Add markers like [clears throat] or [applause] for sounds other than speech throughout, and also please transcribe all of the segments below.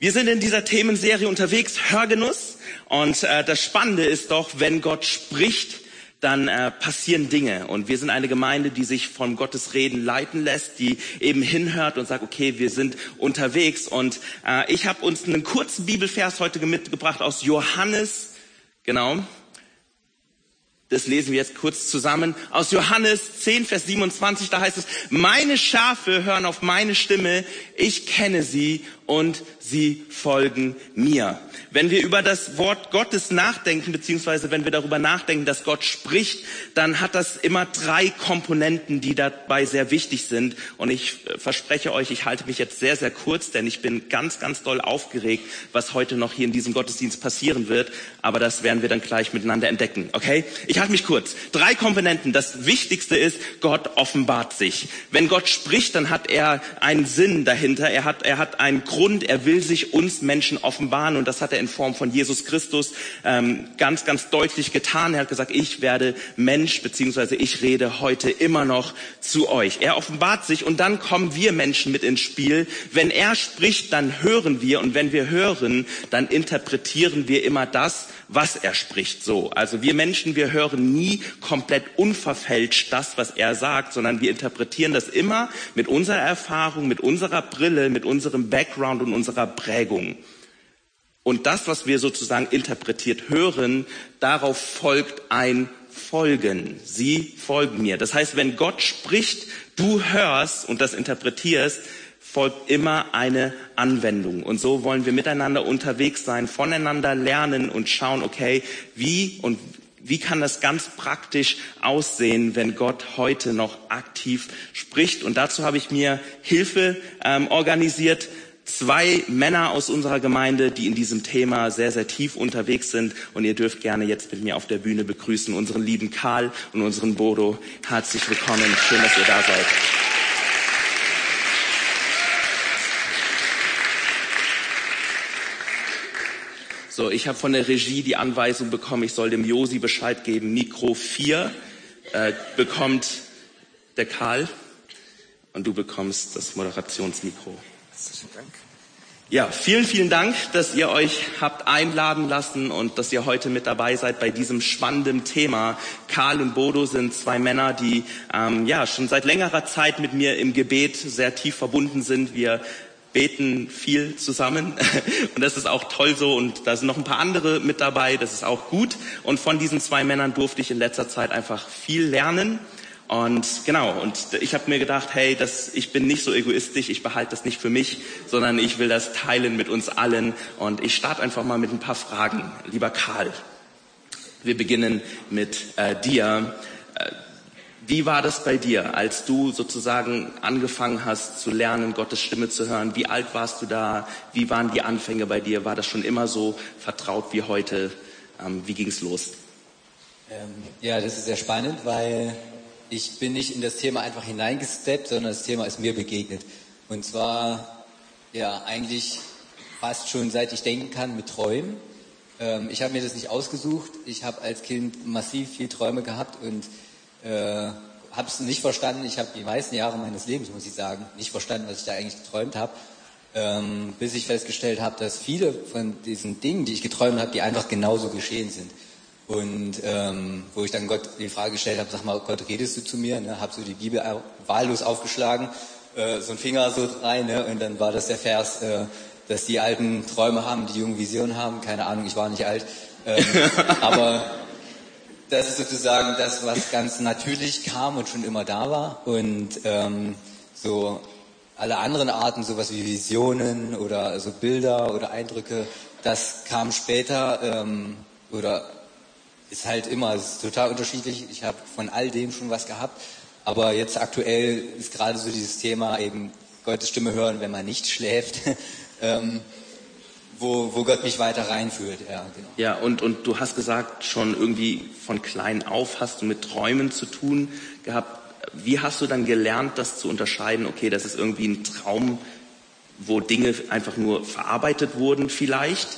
Wir sind in dieser Themenserie unterwegs, Hörgenuss. Und äh, das Spannende ist doch, wenn Gott spricht, dann äh, passieren Dinge. Und wir sind eine Gemeinde, die sich von Gottes Reden leiten lässt, die eben hinhört und sagt, okay, wir sind unterwegs. Und äh, ich habe uns einen kurzen Bibelvers heute mitgebracht aus Johannes, genau, das lesen wir jetzt kurz zusammen. Aus Johannes 10, Vers 27, da heißt es, meine Schafe hören auf meine Stimme, ich kenne sie und sie folgen mir. Wenn wir über das Wort Gottes nachdenken, beziehungsweise wenn wir darüber nachdenken, dass Gott spricht, dann hat das immer drei Komponenten, die dabei sehr wichtig sind. Und ich äh, verspreche euch, ich halte mich jetzt sehr, sehr kurz, denn ich bin ganz, ganz doll aufgeregt, was heute noch hier in diesem Gottesdienst passieren wird. Aber das werden wir dann gleich miteinander entdecken. Okay? Ich halte mich kurz. Drei Komponenten. Das Wichtigste ist, Gott offenbart sich. Wenn Gott spricht, dann hat er einen Sinn dahinter. Er hat, er hat einen Grund. Er will sich uns Menschen offenbaren. Und das hat er er in Form von Jesus Christus ähm, ganz, ganz deutlich getan. Er hat gesagt, ich werde Mensch, beziehungsweise ich rede heute immer noch zu euch. Er offenbart sich und dann kommen wir Menschen mit ins Spiel. Wenn er spricht, dann hören wir und wenn wir hören, dann interpretieren wir immer das, was er spricht so. Also wir Menschen, wir hören nie komplett unverfälscht das, was er sagt, sondern wir interpretieren das immer mit unserer Erfahrung, mit unserer Brille, mit unserem Background und unserer Prägung. Und das, was wir sozusagen interpretiert hören, darauf folgt ein Folgen. Sie folgen mir. Das heißt, wenn Gott spricht, du hörst und das interpretierst, folgt immer eine Anwendung. Und so wollen wir miteinander unterwegs sein, voneinander lernen und schauen, okay, wie und wie kann das ganz praktisch aussehen, wenn Gott heute noch aktiv spricht? Und dazu habe ich mir Hilfe ähm, organisiert zwei Männer aus unserer Gemeinde, die in diesem Thema sehr, sehr tief unterwegs sind. Und ihr dürft gerne jetzt mit mir auf der Bühne begrüßen unseren lieben Karl und unseren Bodo. Herzlich willkommen. Schön, dass ihr da seid. So, ich habe von der Regie die Anweisung bekommen, ich soll dem Josi Bescheid geben. Mikro 4 äh, bekommt der Karl und du bekommst das Moderationsmikro. Herzlichen Dank. Ja, vielen, vielen Dank, dass ihr euch habt einladen lassen und dass ihr heute mit dabei seid bei diesem spannenden Thema. Karl und Bodo sind zwei Männer, die ähm, ja schon seit längerer Zeit mit mir im Gebet sehr tief verbunden sind. Wir beten viel zusammen. [laughs] Und das ist auch toll so. Und da sind noch ein paar andere mit dabei, das ist auch gut. Und von diesen zwei Männern durfte ich in letzter Zeit einfach viel lernen. Und genau, und ich habe mir gedacht, hey, das, ich bin nicht so egoistisch, ich behalte das nicht für mich, sondern ich will das teilen mit uns allen. Und ich starte einfach mal mit ein paar Fragen. Lieber Karl, wir beginnen mit äh, dir. Wie war das bei dir, als du sozusagen angefangen hast zu lernen, Gottes Stimme zu hören? Wie alt warst du da? Wie waren die Anfänge bei dir? War das schon immer so vertraut wie heute? Ähm, wie ging es los? Ähm, ja, das ist sehr spannend, weil ich bin nicht in das Thema einfach hineingesteppt, sondern das Thema ist mir begegnet. Und zwar, ja, eigentlich fast schon seit ich denken kann mit Träumen. Ähm, ich habe mir das nicht ausgesucht. Ich habe als Kind massiv viel Träume gehabt und äh, habe es nicht verstanden. Ich habe die meisten Jahre meines Lebens, muss ich sagen, nicht verstanden, was ich da eigentlich geträumt habe. Ähm, bis ich festgestellt habe, dass viele von diesen Dingen, die ich geträumt habe, die einfach genauso geschehen sind. Und ähm, wo ich dann Gott die Frage gestellt habe, sag mal, Gott, redest du zu mir? Ne? Habe so die Bibel wahllos aufgeschlagen, äh, so ein Finger so rein, ne? und dann war das der Vers, äh, dass die alten Träume haben, die jungen Visionen haben. Keine Ahnung, ich war nicht alt. Ähm, [laughs] aber das ist sozusagen das, was ganz natürlich kam und schon immer da war. Und ähm, so alle anderen Arten, sowas wie Visionen oder so Bilder oder Eindrücke, das kam später ähm, oder ist halt immer, ist total unterschiedlich. Ich habe von all dem schon was gehabt. Aber jetzt aktuell ist gerade so dieses Thema eben Gottes Stimme hören, wenn man nicht schläft, [laughs] ähm, wo, wo Gott mich weiter reinführt. Ja, genau. ja und, und du hast gesagt, schon irgendwie von klein auf hast du mit Träumen zu tun gehabt. Wie hast du dann gelernt, das zu unterscheiden? Okay, das ist irgendwie ein Traum, wo Dinge einfach nur verarbeitet wurden vielleicht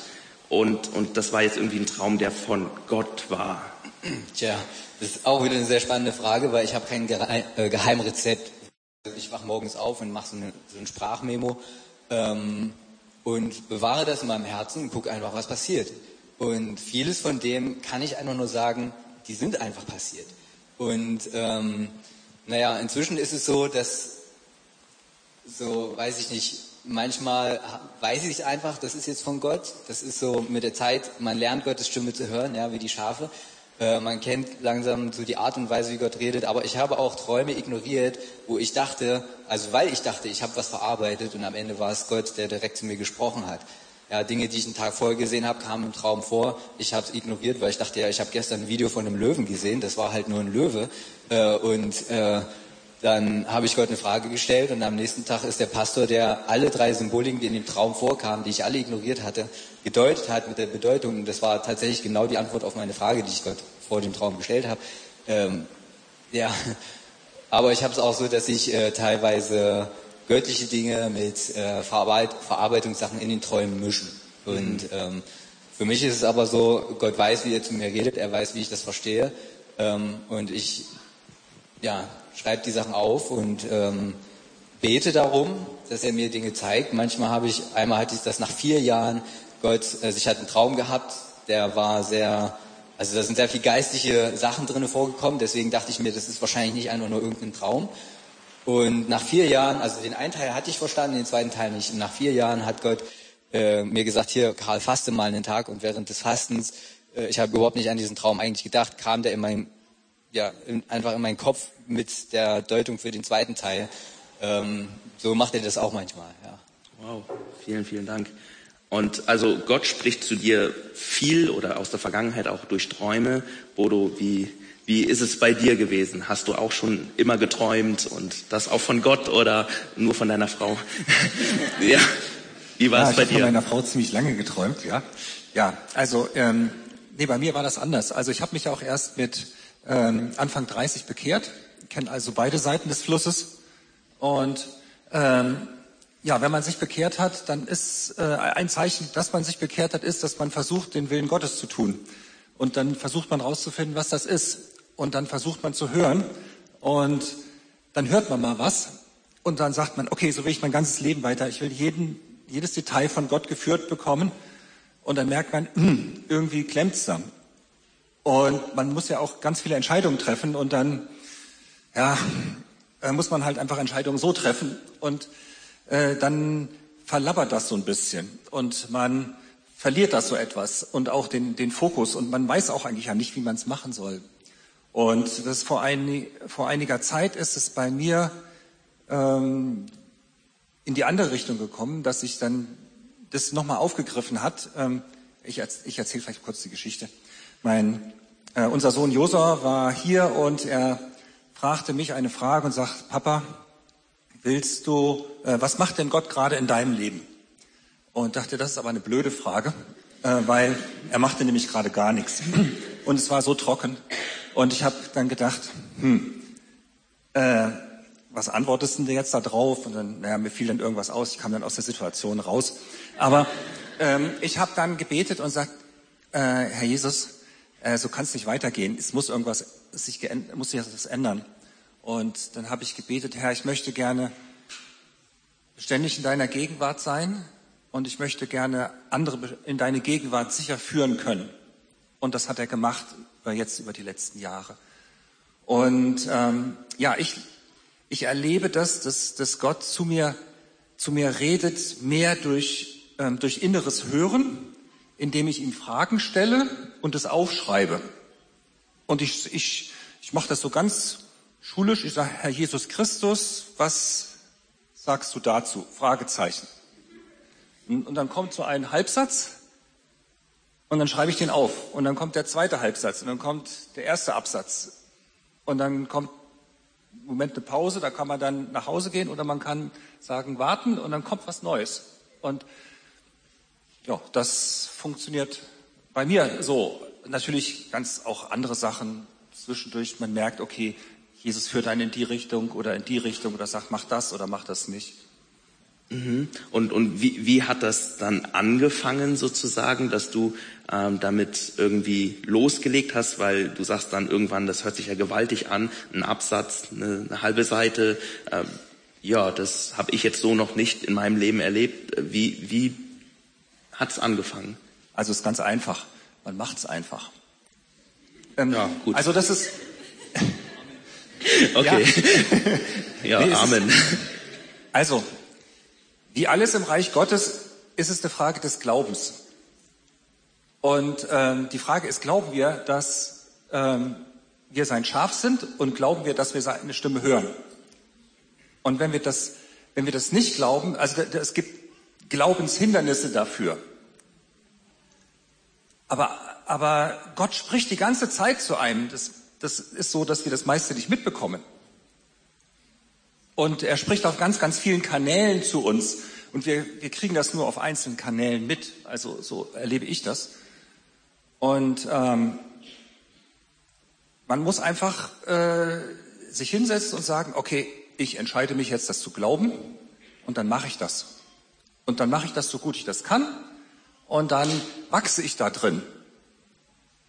und, und das war jetzt irgendwie ein Traum, der von Gott war. Tja, das ist auch wieder eine sehr spannende Frage, weil ich habe kein äh, Geheimrezept. Ich wach morgens auf und mache so, so ein Sprachmemo. Ähm, und bewahre das in meinem Herzen und gucke einfach, was passiert. Und vieles von dem kann ich einfach nur sagen, die sind einfach passiert. Und ähm, naja, inzwischen ist es so, dass so, weiß ich nicht, manchmal weiß ich einfach, das ist jetzt von Gott. Das ist so mit der Zeit, man lernt Gottes Stimme zu hören, ja, wie die Schafe. Äh, man kennt langsam so die Art und Weise, wie Gott redet. Aber ich habe auch Träume ignoriert, wo ich dachte, also weil ich dachte, ich habe was verarbeitet und am Ende war es Gott, der direkt zu mir gesprochen hat. Ja, Dinge, die ich einen Tag vorher gesehen habe, kamen im Traum vor. Ich habe es ignoriert, weil ich dachte, ja, ich habe gestern ein Video von einem Löwen gesehen. Das war halt nur ein Löwe. Äh, und äh, dann habe ich Gott eine Frage gestellt und am nächsten Tag ist der Pastor, der alle drei Symboliken, die in dem Traum vorkamen, die ich alle ignoriert hatte, gedeutet hat mit der Bedeutung. Und das war tatsächlich genau die Antwort auf meine Frage, die ich Gott vor dem Traum gestellt habe. Ähm, ja, [laughs] aber ich habe es auch so, dass ich äh, teilweise göttliche Dinge mit äh, Verarbeit Verarbeitungssachen in den Träumen mischen. Und ähm, für mich ist es aber so, Gott weiß, wie er zu mir redet, er weiß, wie ich das verstehe. Ähm, und ich ja, schreibe die Sachen auf und ähm, bete darum, dass er mir Dinge zeigt. Manchmal habe ich, einmal hatte ich das nach vier Jahren, Gott, also ich hatte einen Traum gehabt, der war sehr, also da sind sehr viel geistliche Sachen drin vorgekommen, deswegen dachte ich mir, das ist wahrscheinlich nicht einfach nur irgendein Traum. Und nach vier Jahren, also den einen Teil hatte ich verstanden, den zweiten Teil nicht. Und nach vier Jahren hat Gott äh, mir gesagt, hier, Karl, faste mal einen Tag. Und während des Fastens, äh, ich habe überhaupt nicht an diesen Traum eigentlich gedacht, kam der in mein, ja, in, einfach in meinen Kopf mit der Deutung für den zweiten Teil. Ähm, so macht er das auch manchmal, ja. Wow, vielen, vielen Dank. Und also Gott spricht zu dir viel oder aus der Vergangenheit auch durch Träume. Bodo, wie, wie ist es bei dir gewesen? Hast du auch schon immer geträumt und das auch von Gott oder nur von deiner Frau? [laughs] ja, wie war ja, es bei dir? Ich habe von meiner Frau ziemlich lange geträumt, ja. Ja, also ähm, nee, bei mir war das anders. Also ich habe mich auch erst mit ähm, Anfang 30 bekehrt kennt also beide Seiten des Flusses. Und ähm, ja, wenn man sich bekehrt hat, dann ist äh, ein Zeichen, dass man sich bekehrt hat, ist, dass man versucht, den Willen Gottes zu tun. Und dann versucht man rauszufinden, was das ist. Und dann versucht man zu hören. Und dann hört man mal was. Und dann sagt man, okay, so will ich mein ganzes Leben weiter. Ich will jeden, jedes Detail von Gott geführt bekommen. Und dann merkt man, hm, irgendwie klemmt's da. Und man muss ja auch ganz viele Entscheidungen treffen. Und dann ja, äh, muss man halt einfach Entscheidungen so treffen und äh, dann verlabbert das so ein bisschen und man verliert das so etwas und auch den, den Fokus und man weiß auch eigentlich ja nicht, wie man es machen soll. Und das vor, ein, vor einiger Zeit ist es bei mir ähm, in die andere Richtung gekommen, dass sich dann das nochmal aufgegriffen hat. Ähm, ich, ich erzähle vielleicht kurz die Geschichte. Mein, äh, unser Sohn Josua war hier und er fragte mich eine Frage und sagt, Papa, willst du, äh, was macht denn Gott gerade in deinem Leben? Und dachte, das ist aber eine blöde Frage, äh, weil er machte nämlich gerade gar nichts. Und es war so trocken. Und ich habe dann gedacht, hm, äh, was antwortest denn jetzt da drauf? Und dann, naja, mir fiel dann irgendwas aus. Ich kam dann aus der Situation raus. Aber ähm, ich habe dann gebetet und sagt, äh, Herr Jesus, äh, so kann es nicht weitergehen. Es muss irgendwas sich muss sich das ändern. Und dann habe ich gebetet, Herr, ich möchte gerne ständig in deiner Gegenwart sein und ich möchte gerne andere in deine Gegenwart sicher führen können. Und das hat er gemacht jetzt über die letzten Jahre. Und ähm, ja, ich, ich erlebe das, dass, dass Gott zu mir, zu mir redet, mehr durch, ähm, durch inneres Hören, indem ich ihm Fragen stelle und es aufschreibe. Und ich, ich, ich mache das so ganz schulisch. Ich sage, Herr Jesus Christus, was sagst du dazu? Fragezeichen. Und dann kommt so ein Halbsatz und dann schreibe ich den auf. Und dann kommt der zweite Halbsatz und dann kommt der erste Absatz. Und dann kommt im Moment eine Pause, da kann man dann nach Hause gehen oder man kann sagen, warten und dann kommt was Neues. Und ja, das funktioniert bei mir so natürlich ganz auch andere Sachen zwischendurch. Man merkt, okay, Jesus führt einen in die Richtung oder in die Richtung oder sagt, mach das oder mach das nicht. Mhm. Und, und wie, wie hat das dann angefangen sozusagen, dass du ähm, damit irgendwie losgelegt hast, weil du sagst dann irgendwann, das hört sich ja gewaltig an, ein Absatz, eine, eine halbe Seite. Ähm, ja, das habe ich jetzt so noch nicht in meinem Leben erlebt. Wie, wie hat es angefangen? Also es ist ganz einfach. Man macht es einfach. Ähm, ja, gut. Also das ist. [laughs] okay. ja, [laughs] ja nee, Amen. Ist, [laughs] also, wie alles im Reich Gottes ist es eine Frage des Glaubens. Und ähm, die Frage ist, glauben wir, dass ähm, wir sein Schaf sind und glauben wir, dass wir seine Stimme hören? Und wenn wir das, wenn wir das nicht glauben, also es gibt Glaubenshindernisse dafür. Aber, aber Gott spricht die ganze Zeit zu einem. Das, das ist so, dass wir das meiste nicht mitbekommen. Und er spricht auf ganz, ganz vielen Kanälen zu uns. Und wir, wir kriegen das nur auf einzelnen Kanälen mit. Also so erlebe ich das. Und ähm, man muss einfach äh, sich hinsetzen und sagen, okay, ich entscheide mich jetzt, das zu glauben. Und dann mache ich das. Und dann mache ich das so gut ich das kann. Und dann wachse ich da drin.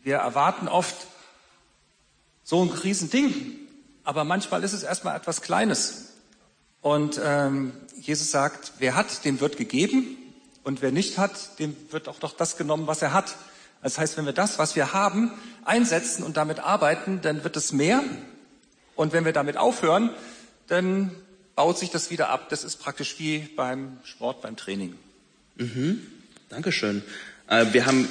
Wir erwarten oft so ein Riesending. Aber manchmal ist es erstmal etwas Kleines. Und ähm, Jesus sagt, wer hat, dem wird gegeben. Und wer nicht hat, dem wird auch doch das genommen, was er hat. Das heißt, wenn wir das, was wir haben, einsetzen und damit arbeiten, dann wird es mehr. Und wenn wir damit aufhören, dann baut sich das wieder ab. Das ist praktisch wie beim Sport, beim Training. Mhm. Dankeschön. Äh, wir haben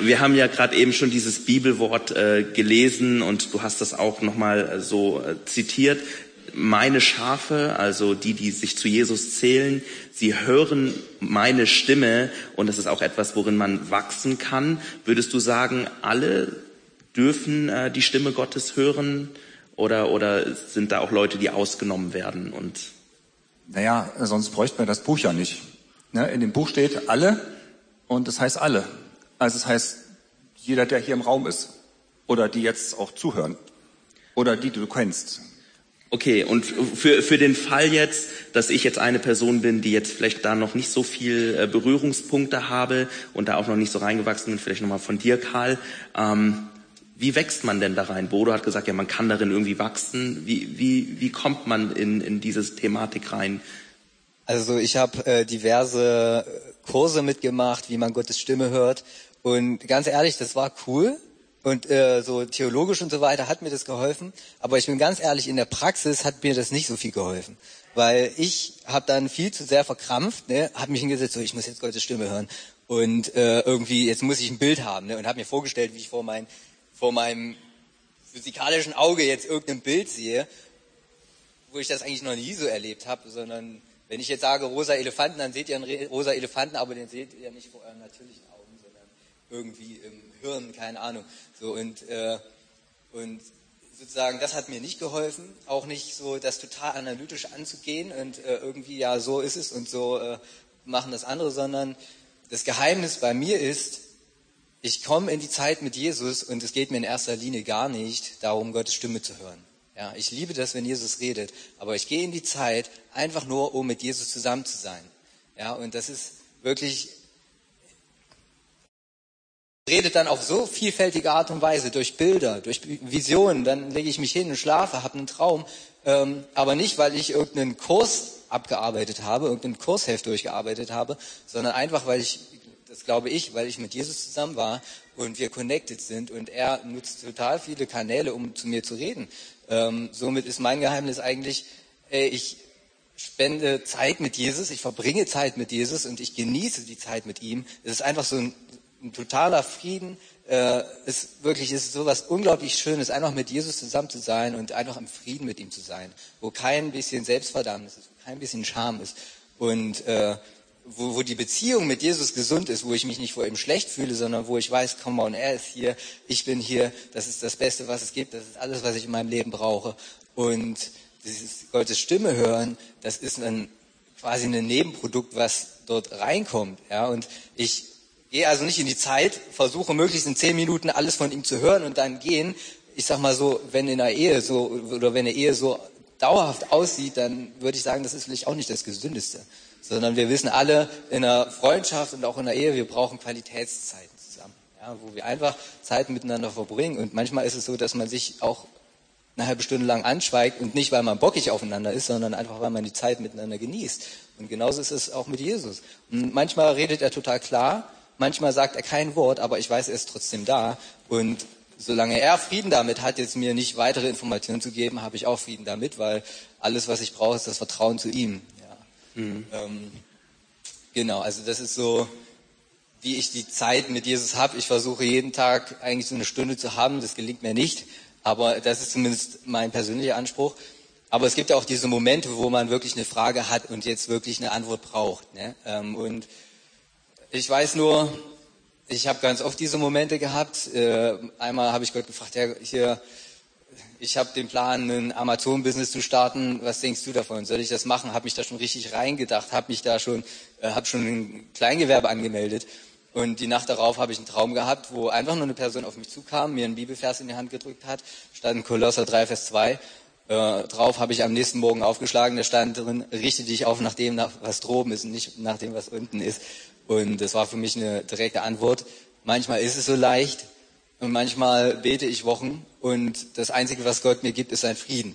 Wir haben ja gerade eben schon dieses Bibelwort äh, gelesen und du hast das auch nochmal äh, so äh, zitiert. Meine Schafe, also die, die sich zu Jesus zählen, sie hören meine Stimme und das ist auch etwas, worin man wachsen kann. Würdest du sagen, alle dürfen äh, die Stimme Gottes hören oder, oder sind da auch Leute, die ausgenommen werden? Und naja, sonst bräuchten wir das Buch ja nicht. Ne? In dem Buch steht alle und das heißt alle. Also es das heißt, jeder, der hier im Raum ist oder die jetzt auch zuhören oder die, die du kennst. Okay, und für, für den Fall jetzt, dass ich jetzt eine Person bin, die jetzt vielleicht da noch nicht so viel äh, Berührungspunkte habe und da auch noch nicht so reingewachsen bin, vielleicht nochmal von dir, Karl, ähm, wie wächst man denn da rein? Bodo hat gesagt, ja, man kann darin irgendwie wachsen. Wie, wie, wie kommt man in, in diese Thematik rein? Also ich habe äh, diverse Kurse mitgemacht, wie man Gottes Stimme hört. Und ganz ehrlich, das war cool. Und äh, so theologisch und so weiter hat mir das geholfen. Aber ich bin ganz ehrlich, in der Praxis hat mir das nicht so viel geholfen. Weil ich habe dann viel zu sehr verkrampft, ne, habe mich hingesetzt, so ich muss jetzt Gottes Stimme hören. Und äh, irgendwie, jetzt muss ich ein Bild haben. Ne, und habe mir vorgestellt, wie ich vor, mein, vor meinem physikalischen Auge jetzt irgendein Bild sehe, wo ich das eigentlich noch nie so erlebt habe, sondern wenn ich jetzt sage rosa Elefanten, dann seht ihr einen rosa Elefanten, aber den seht ihr nicht vor euren natürlichen irgendwie im Hirn, keine Ahnung. So und äh, und sozusagen, das hat mir nicht geholfen, auch nicht so das total analytisch anzugehen und äh, irgendwie ja so ist es und so äh, machen das andere, sondern das Geheimnis bei mir ist, ich komme in die Zeit mit Jesus und es geht mir in erster Linie gar nicht darum, Gottes Stimme zu hören. Ja, ich liebe das, wenn Jesus redet, aber ich gehe in die Zeit einfach nur, um mit Jesus zusammen zu sein. Ja, und das ist wirklich redet dann auf so vielfältige Art und Weise, durch Bilder, durch Visionen, dann lege ich mich hin und schlafe, habe einen Traum, ähm, aber nicht, weil ich irgendeinen Kurs abgearbeitet habe, irgendeinen Kursheft durchgearbeitet habe, sondern einfach, weil ich, das glaube ich, weil ich mit Jesus zusammen war und wir connected sind und er nutzt total viele Kanäle, um zu mir zu reden. Ähm, somit ist mein Geheimnis eigentlich, ey, ich spende Zeit mit Jesus, ich verbringe Zeit mit Jesus und ich genieße die Zeit mit ihm. Es ist einfach so ein ein totaler Frieden. Äh, ist wirklich ist so was unglaublich Schönes, einfach mit Jesus zusammen zu sein und einfach im Frieden mit ihm zu sein, wo kein bisschen Selbstverdammnis ist, wo kein bisschen Scham ist und äh, wo, wo die Beziehung mit Jesus gesund ist, wo ich mich nicht vor ihm schlecht fühle, sondern wo ich weiß, komm on, er ist hier, ich bin hier, das ist das Beste, was es gibt, das ist alles, was ich in meinem Leben brauche. Und dieses Gottes Stimme hören, das ist ein, quasi ein Nebenprodukt, was dort reinkommt. Ja, und ich Gehe also nicht in die Zeit, versuche möglichst in zehn Minuten alles von ihm zu hören und dann gehen. Ich sag mal so, wenn in einer Ehe so oder wenn eine Ehe so dauerhaft aussieht, dann würde ich sagen, das ist vielleicht auch nicht das Gesündeste. Sondern wir wissen alle in einer Freundschaft und auch in einer Ehe, wir brauchen Qualitätszeiten zusammen, ja, wo wir einfach Zeit miteinander verbringen. Und manchmal ist es so, dass man sich auch eine halbe Stunde lang anschweigt und nicht, weil man bockig aufeinander ist, sondern einfach, weil man die Zeit miteinander genießt. Und genauso ist es auch mit Jesus. Und manchmal redet er total klar, manchmal sagt er kein Wort, aber ich weiß, er ist trotzdem da. Und solange er Frieden damit hat, jetzt mir nicht weitere Informationen zu geben, habe ich auch Frieden damit, weil alles, was ich brauche, ist das Vertrauen zu ihm. Mhm. Ähm, genau, also das ist so, wie ich die Zeit mit Jesus habe. Ich versuche jeden Tag eigentlich so eine Stunde zu haben. Das gelingt mir nicht, aber das ist zumindest mein persönlicher Anspruch. Aber es gibt ja auch diese Momente, wo man wirklich eine Frage hat und jetzt wirklich eine Antwort braucht. Ne? Ähm, und ich weiß nur, ich habe ganz oft diese Momente gehabt. Äh, einmal habe ich Gott gefragt, ja, hier, ich habe den Plan, ein Amazon-Business zu starten. Was denkst du davon? Soll ich das machen? Habe mich da schon richtig reingedacht, habe mich da schon, äh, habe schon ein Kleingewerbe angemeldet. Und die Nacht darauf habe ich einen Traum gehabt, wo einfach nur eine Person auf mich zukam, mir einen Bibelvers in die Hand gedrückt hat, stand Kolosser 3, Vers 2. Äh, drauf habe ich am nächsten Morgen aufgeschlagen, da stand drin, richte dich auf nach dem, was droben ist und nicht nach dem, was unten ist. Und das war für mich eine direkte Antwort. Manchmal ist es so leicht und manchmal bete ich Wochen und das Einzige, was Gott mir gibt, ist sein Frieden.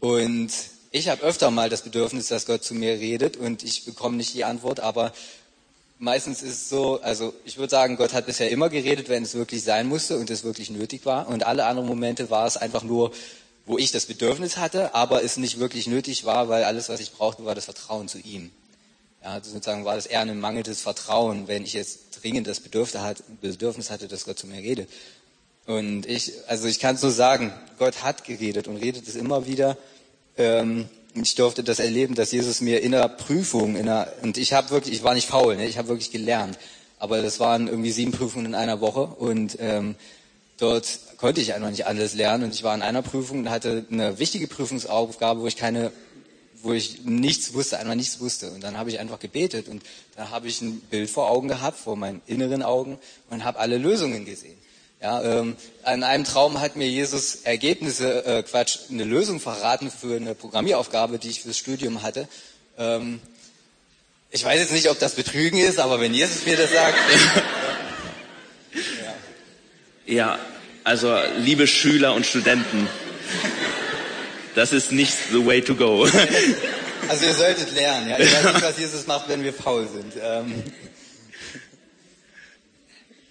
Und ich habe öfter mal das Bedürfnis, dass Gott zu mir redet und ich bekomme nicht die Antwort, aber meistens ist es so, also ich würde sagen, Gott hat bisher immer geredet, wenn es wirklich sein musste und es wirklich nötig war. Und alle anderen Momente war es einfach nur, wo ich das Bedürfnis hatte, aber es nicht wirklich nötig war, weil alles, was ich brauchte, war das Vertrauen zu ihm. Ja, also sozusagen war das eher ein mangelndes Vertrauen, wenn ich jetzt dringend das Bedürfnis hatte, dass Gott zu mir redet. Und ich, also ich kann es nur sagen, Gott hat geredet und redet es immer wieder. Ähm, ich durfte das erleben, dass Jesus mir in der Prüfung, in der, und ich habe wirklich, ich war nicht faul, ne, ich habe wirklich gelernt. Aber das waren irgendwie sieben Prüfungen in einer Woche und ähm, dort konnte ich einfach nicht alles lernen. Und ich war in einer Prüfung und hatte eine wichtige Prüfungsaufgabe, wo ich keine wo ich nichts wusste, einmal nichts wusste. Und dann habe ich einfach gebetet und da habe ich ein Bild vor Augen gehabt, vor meinen inneren Augen und habe alle Lösungen gesehen. Ja, ähm, an einem Traum hat mir Jesus Ergebnisse, äh, Quatsch, eine Lösung verraten für eine Programmieraufgabe, die ich fürs Studium hatte. Ähm, ich weiß jetzt nicht, ob das Betrügen ist, aber wenn Jesus mir das sagt. ja. [laughs] ja, also liebe Schüler und Studenten. Das ist nicht the way to go. [laughs] Also ihr solltet lernen. Ja? Ich weiß nicht, was Jesus macht, wenn wir faul sind. Ähm.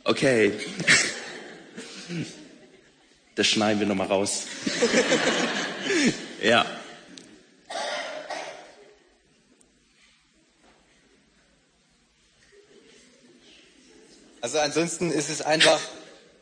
Okay. Das schneiden wir nochmal raus. ja. Also ansonsten ist es einfach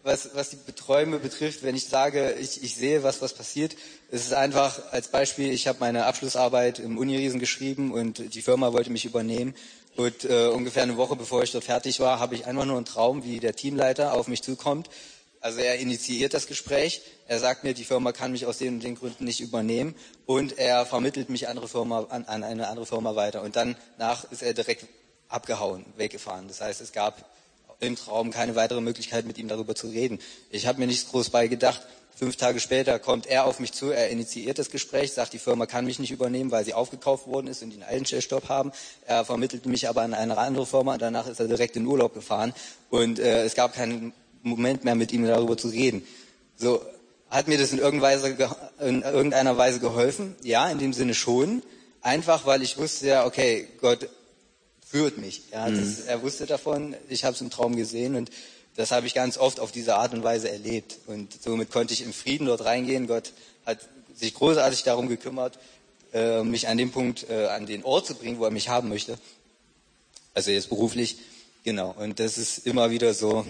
was, was die Träume betrifft, wenn ich sage, ich, ich sehe was, was passiert, ist es einfach als Beispiel, ich habe meine Abschlussarbeit im Uniriesen geschrieben und die Firma wollte mich übernehmen. Und äh, ungefähr eine Woche bevor ich dort fertig war, habe ich einfach nur einen Traum, wie der Teamleiter auf mich zukommt. Also er initiiert das Gespräch, er sagt mir, die Firma kann mich aus den und den Gründen nicht übernehmen und er vermittelt mich andere Firma, an, an eine andere Firma weiter. Und dann nach ist er direkt abgehauen, weggefahren. Das heißt, es gab im Traum keine weitere Möglichkeit, mit ihm darüber zu reden. Ich habe mir nichts groß bei gedacht. Fünf Tage später kommt er auf mich zu, er initiiert das Gespräch, sagt, die Firma kann mich nicht übernehmen, weil sie aufgekauft worden ist und die einen Einstellstopp haben. Er vermittelt mich aber an eine andere Firma, danach ist er direkt in Urlaub gefahren und äh, es gab keinen Moment mehr, mit ihm darüber zu reden. So, hat mir das in irgendeiner Weise geholfen? Ja, in dem Sinne schon. Einfach, weil ich wusste ja, okay, Gott führt mich. Ja, das, mhm. er wusste davon, ich habe es im Traum gesehen und das habe ich ganz oft auf diese Art und Weise erlebt. Und somit konnte ich im Frieden dort reingehen. Gott hat sich großartig darum gekümmert, äh, mich an dem Punkt, äh, an den Ort zu bringen, wo er mich haben möchte. Also jetzt beruflich, genau. Und das ist immer wieder so,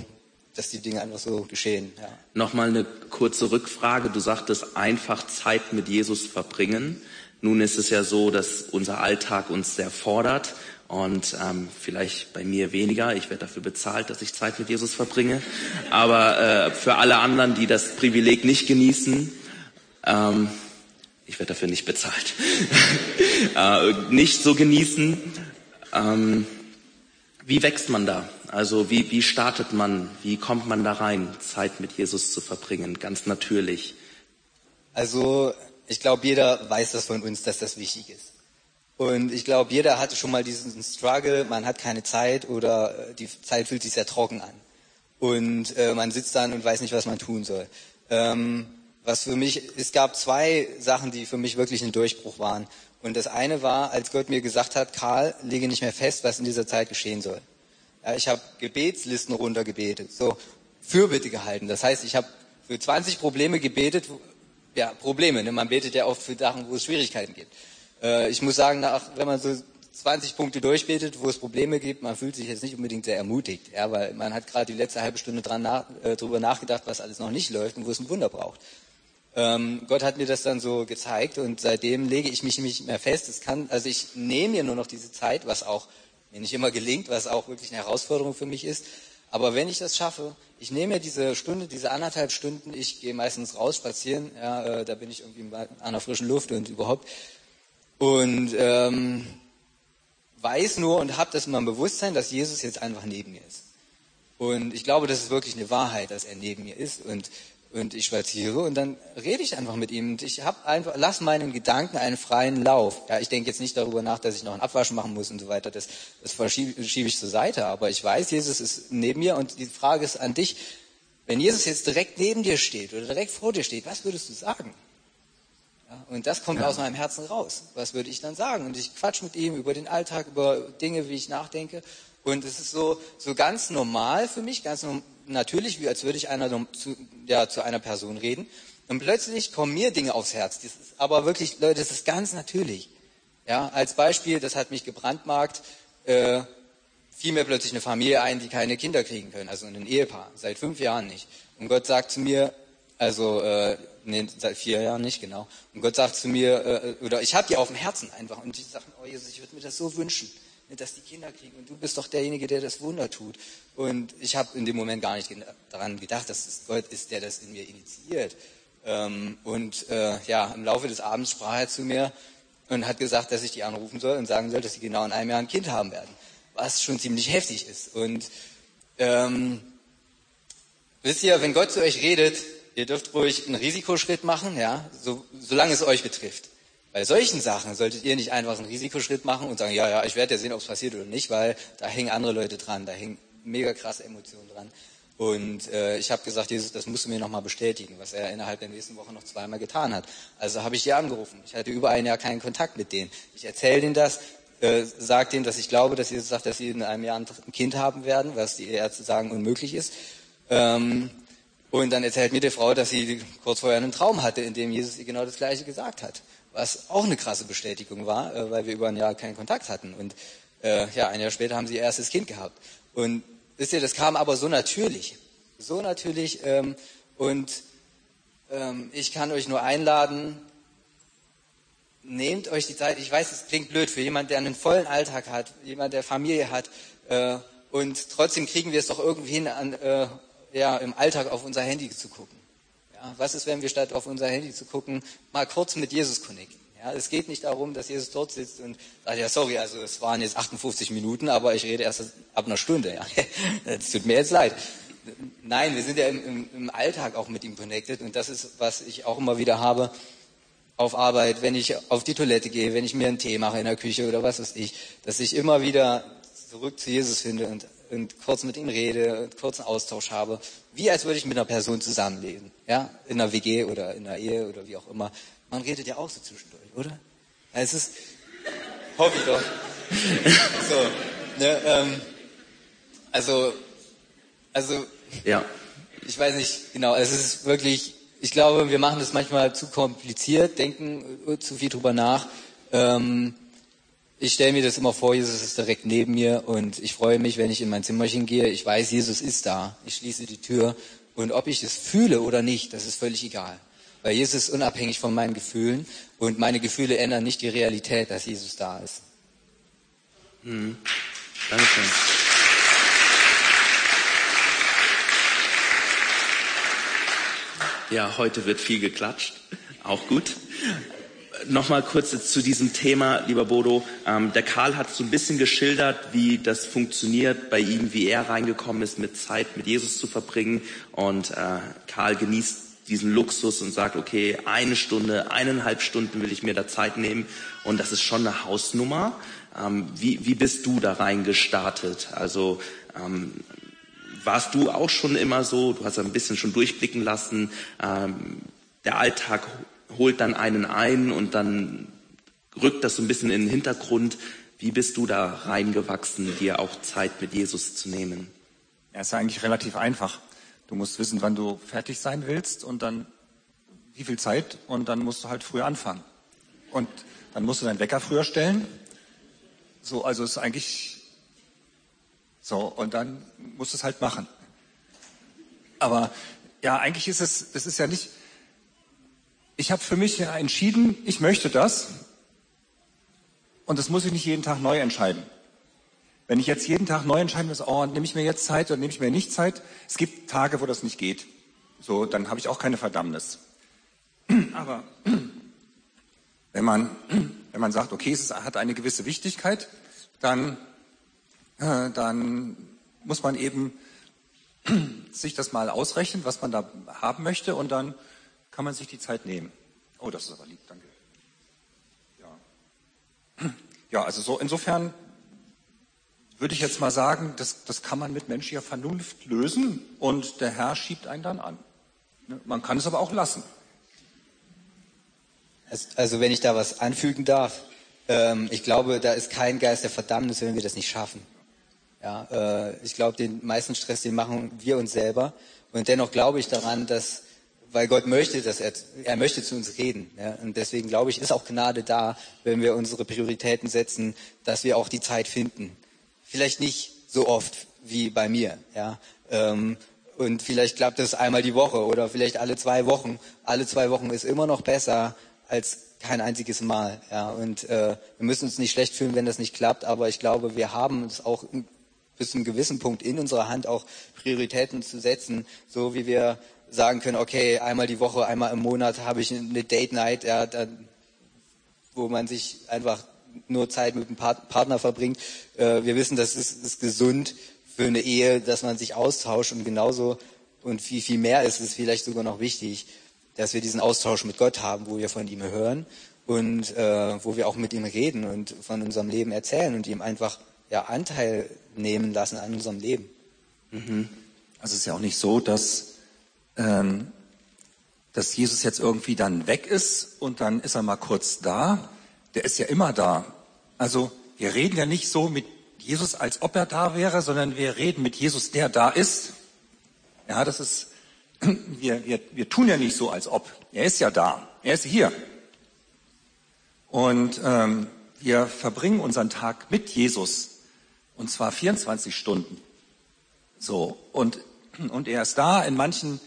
dass die Dinge einfach so geschehen. Ja. Nochmal eine kurze Rückfrage. Du sagtest einfach Zeit mit Jesus verbringen. Nun ist es ja so, dass unser Alltag uns sehr fordert und ähm, vielleicht bei mir weniger. Ich werde dafür bezahlt, dass ich Zeit mit Jesus verbringe. Aber äh, für alle anderen, die das Privileg nicht genießen, ähm, ich werde dafür nicht bezahlt, [laughs] äh, nicht so genießen. Ähm, wie wächst man da? Also wie, wie startet man? Wie kommt man da rein, Zeit mit Jesus zu verbringen? Ganz natürlich. Also ich glaube, jeder weiß das von uns, dass das wichtig ist. Und ich glaube, jeder hatte schon mal diesen Struggle, man hat keine Zeit oder äh, die Zeit fühlt sich sehr trocken an. Und äh, man sitzt dann und weiß nicht, was man tun soll. Ähm, was für mich, es gab zwei Sachen, die für mich wirklich ein Durchbruch waren. Und das eine war, als Gott mir gesagt hat, Karl, lege nicht mehr fest, was in dieser Zeit geschehen soll. Ja, ich habe Gebetslisten runtergebetet, so Fürbitte gehalten. Das heißt, ich habe für 20 Probleme gebetet, ja, Probleme, ne? man betet ja oft für Sachen, wo es Schwierigkeiten gibt. Äh, ich muss sagen, nach, wenn man so 20 Punkte durchbetet, wo es Probleme gibt, man fühlt sich jetzt nicht unbedingt sehr ermutigt, ja, weil man hat gerade die letzte halbe Stunde dran nach, äh, drüber nachgedacht, was alles noch nicht läuft und wo es ein Wunder braucht. Ähm, Gott hat mir das dann so gezeigt und seitdem lege ich mich nicht mehr fest. Es kann, also ich nehme mir nur noch diese Zeit, was auch mir nicht immer gelingt, was auch wirklich eine Herausforderung für mich ist. Aber wenn ich das schaffe, ich nehme mir diese Stunde, diese anderthalb Stunden, ich gehe meistens raus spazieren, ja, äh, da bin ich irgendwie an der frischen Luft und überhaupt. Und ähm, weiß nur und habe das in meinem Bewusstsein, dass Jesus jetzt einfach neben mir ist. Und ich glaube, das ist wirklich eine Wahrheit, dass er neben mir ist. Und und ich spaziere und dann rede ich einfach mit ihm und ich habe einfach lass meinen Gedanken einen freien Lauf. Ja, ich denke jetzt nicht darüber nach, dass ich noch einen Abwasch machen muss und so weiter. Das, das verschiebe schiebe ich zur Seite. Aber ich weiß, Jesus ist neben mir und die Frage ist an dich: Wenn Jesus jetzt direkt neben dir steht oder direkt vor dir steht, was würdest du sagen? Ja, und das kommt ja. aus meinem Herzen raus. Was würde ich dann sagen? Und ich quatsch mit ihm über den Alltag, über Dinge, wie ich nachdenke. Und es ist so, so ganz normal für mich, ganz natürlich, wie als würde ich einer zu, ja, zu einer Person reden. Und plötzlich kommen mir Dinge aufs Herz. Das ist aber wirklich, Leute, das ist ganz natürlich. Ja, als Beispiel, das hat mich gebrandmarkt, äh, fiel mir plötzlich eine Familie ein, die keine Kinder kriegen können, also ein Ehepaar, seit fünf Jahren nicht. Und Gott sagt zu mir, also äh, nee, seit vier Jahren nicht genau. Und Gott sagt zu mir, äh, oder ich habe die auf dem Herzen einfach. Und ich sage, oh Jesus, ich würde mir das so wünschen dass die Kinder kriegen. Und du bist doch derjenige, der das Wunder tut. Und ich habe in dem Moment gar nicht daran gedacht, dass es Gott ist, der das in mir initiiert. Ähm, und äh, ja, im Laufe des Abends sprach er zu mir und hat gesagt, dass ich die anrufen soll und sagen soll, dass sie genau in einem Jahr ein Kind haben werden. Was schon ziemlich heftig ist. Und ähm, wisst ihr, wenn Gott zu euch redet, ihr dürft ruhig einen Risikoschritt machen, ja, so, solange es euch betrifft. Bei solchen Sachen solltet ihr nicht einfach einen Risikoschritt machen und sagen, ja, ja, ich werde ja sehen, ob es passiert oder nicht, weil da hängen andere Leute dran, da hängen mega krasse Emotionen dran. Und äh, ich habe gesagt, Jesus, das musst du mir nochmal bestätigen, was er innerhalb der nächsten Woche noch zweimal getan hat. Also habe ich die angerufen. Ich hatte über ein Jahr keinen Kontakt mit denen. Ich erzähle denen das, äh, sage denen, dass ich glaube, dass Jesus sagt, dass sie in einem Jahr ein Kind haben werden, was die Ärzte sagen unmöglich ist. Ähm, und dann erzählt mir die Frau, dass sie kurz vorher einen Traum hatte, in dem Jesus ihr genau das Gleiche gesagt hat was auch eine krasse Bestätigung war, äh, weil wir über ein Jahr keinen Kontakt hatten. Und äh, ja, ein Jahr später haben sie ihr erstes Kind gehabt. Und wisst ihr, das kam aber so natürlich. So natürlich. Ähm, und ähm, ich kann euch nur einladen, nehmt euch die Zeit. Ich weiß, es klingt blöd für jemanden, der einen vollen Alltag hat, jemand, der Familie hat. Äh, und trotzdem kriegen wir es doch irgendwie hin, an, äh, ja, im Alltag auf unser Handy zu gucken. Ja, was ist, wenn wir statt auf unser Handy zu gucken, mal kurz mit Jesus connecten? Ja, es geht nicht darum, dass Jesus dort sitzt und sagt, ja, sorry, also es waren jetzt 58 Minuten, aber ich rede erst ab einer Stunde. Ja. [laughs] Das tut mir jetzt leid. Nein, wir sind ja im, im, im Alltag auch mit ihm connected und das ist, was ich auch immer wieder habe auf Arbeit, wenn ich auf die Toilette gehe, wenn ich mir einen Tee mache in der Küche oder was weiß ich, dass ich immer wieder zurück zu Jesus finde und und kurz mit ihm rede, und kurzen Austausch habe, wie als würde ich mit einer Person zusammenleben, ja, in einer WG oder in einer Ehe oder wie auch immer. Man redet ja auch so zwischendurch, oder? es ist, hoffe ich doch. [laughs] so, ne, ähm, also, also, ja. ich weiß nicht genau, es ist wirklich, ich glaube, wir machen das manchmal zu kompliziert, denken äh, zu viel drüber nach. Ähm, ich stelle mir das immer vor, Jesus ist direkt neben mir und ich freue mich, wenn ich in mein Zimmerchen gehe. Ich weiß, Jesus ist da. Ich schließe die Tür und ob ich es fühle oder nicht, das ist völlig egal. Weil Jesus ist unabhängig von meinen Gefühlen und meine Gefühle ändern nicht die Realität, dass Jesus da ist. Mhm. Dankeschön. Ja, heute wird viel geklatscht. Auch gut. Nochmal kurz zu diesem Thema, lieber Bodo. Ähm, der Karl hat so ein bisschen geschildert, wie das funktioniert bei ihm, wie er reingekommen ist, mit Zeit mit Jesus zu verbringen. Und äh, Karl genießt diesen Luxus und sagt, okay, eine Stunde, eineinhalb Stunden will ich mir da Zeit nehmen. Und das ist schon eine Hausnummer. Ähm, wie, wie bist du da reingestartet? Also ähm, warst du auch schon immer so? Du hast ein bisschen schon durchblicken lassen. Ähm, der Alltag holt dann einen ein und dann rückt das so ein bisschen in den Hintergrund. Wie bist du da reingewachsen, dir auch Zeit mit Jesus zu nehmen? Ja, ist eigentlich relativ einfach. Du musst wissen, wann du fertig sein willst und dann wie viel Zeit und dann musst du halt früher anfangen. Und dann musst du deinen Wecker früher stellen. So, also ist eigentlich so und dann musst du es halt machen. Aber ja, eigentlich ist es, das ist ja nicht. Ich habe für mich entschieden, ich möchte das und das muss ich nicht jeden Tag neu entscheiden. Wenn ich jetzt jeden Tag neu entscheiden muss, oh, nehme ich mir jetzt Zeit oder nehme ich mir nicht Zeit, es gibt Tage, wo das nicht geht. So, dann habe ich auch keine Verdammnis. [clears throat] Aber [clears throat] wenn man, [clears throat] wenn man sagt, okay, es hat eine gewisse Wichtigkeit, dann, äh, dann muss man eben sich das mal ausrechnen, was man da haben möchte, und dann kann man sich die Zeit nehmen. Oh, das ist aber lieb, danke. [clears throat] Ja, also so insofern würde ich jetzt mal sagen, das, das kann man mit menschlicher Vernunft lösen und der Herr schiebt einen dann an. Ne, man kann es aber auch lassen. Also wenn ich da was anfügen darf, ähm, ich glaube, da ist kein Geist der Verdammnis, wenn wir das nicht schaffen. Ja, äh, ich glaube, den meisten Stress, den machen wir uns selber. Und dennoch glaube ich daran, dass weil Gott möchte, dass er, er möchte zu uns reden. Ja? Und deswegen glaube ich, ist auch Gnade da, wenn wir unsere Prioritäten setzen, dass wir auch die Zeit finden. Vielleicht nicht so oft wie bei mir, ja. Ähm, und vielleicht klappt es einmal die Woche oder vielleicht alle zwei Wochen. Alle zwei Wochen ist immer noch besser als kein einziges Mal. Ja. Und äh, wir müssen uns nicht schlecht fühlen, wenn das nicht klappt, aber ich glaube, wir haben es auch bis zu einem gewissen Punkt in unserer Hand, auch Prioritäten zu setzen, so wie wir sagen können, okay, einmal die Woche, einmal im Monat habe ich eine Date Night, ja, dann, wo man sich einfach nur Zeit mit dem Partner verbringt. Äh, wir wissen, das ist, ist gesund für eine Ehe, dass man sich austauscht und genauso und viel, viel mehr ist es vielleicht sogar noch wichtig, dass wir diesen Austausch mit Gott haben, wo wir von ihm hören und äh, wo wir auch mit ihm reden und von unserem Leben erzählen und ihm einfach ja, Anteil nehmen lassen an unserem Leben. Mhm. Also es ist ja auch nicht so, dass ähm, dass Jesus jetzt irgendwie dann weg ist und dann ist er mal kurz da. Der ist ja immer da. Also wir reden ja nicht so mit Jesus, als ob er da wäre, sondern wir reden mit Jesus, der da ist. Ja, das ist, [clears throat] wir, wir, wir tun ja nicht so, als ob. Er ist ja da. Er ist hier. Und ähm, wir verbringen unseren Tag mit Jesus. Und zwar 24 Stunden. So. Und, [clears throat] und er ist da in manchen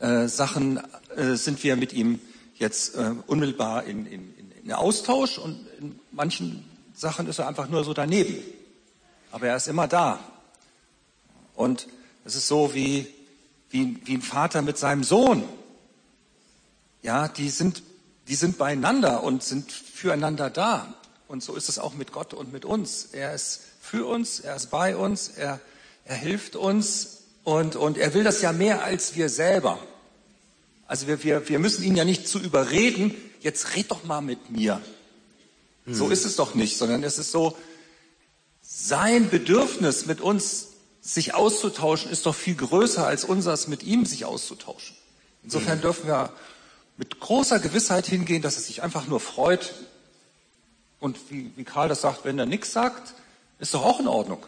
äh, Sachen äh, sind wir mit ihm jetzt äh, unmittelbar in, in, in Austausch und in manchen Sachen ist er einfach nur so daneben. Aber er ist immer da. Und es ist so wie, wie, wie ein Vater mit seinem Sohn. Ja, die sind, die sind beieinander und sind füreinander da. Und so ist es auch mit Gott und mit uns. Er ist für uns, er ist bei uns, er, er hilft uns und, und er will das ja mehr als wir selber. Also wir, wir, wir müssen ihn ja nicht zu überreden, jetzt red doch mal mit mir. Hm. So ist es doch nicht, sondern es ist so, sein Bedürfnis mit uns sich auszutauschen ist doch viel größer als unseres mit ihm sich auszutauschen. Insofern hm. dürfen wir mit großer Gewissheit hingehen, dass es sich einfach nur freut. Und wie, wie Karl das sagt, wenn er nichts sagt, ist doch auch in Ordnung.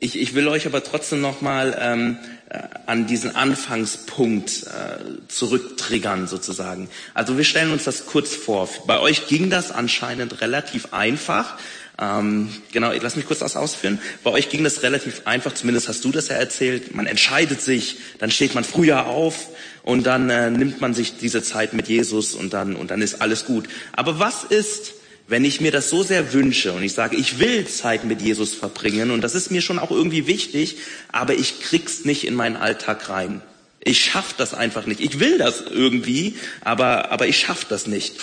Ich, ich will euch aber trotzdem nochmal ähm, äh, an diesen Anfangspunkt äh, zurücktriggern sozusagen. Also wir stellen uns das kurz vor. Bei euch ging das anscheinend relativ einfach. Ähm, genau, lass mich kurz das ausführen. Bei euch ging das relativ einfach, zumindest hast du das ja erzählt. Man entscheidet sich, dann steht man früher auf und dann äh, nimmt man sich diese Zeit mit Jesus und dann, und dann ist alles gut. Aber was ist, wenn ich mir das so sehr wünsche und ich sage, ich will Zeit mit Jesus verbringen und das ist mir schon auch irgendwie wichtig, aber ich krieg's nicht in meinen Alltag rein. Ich schaff das einfach nicht. Ich will das irgendwie, aber, aber ich schaff das nicht.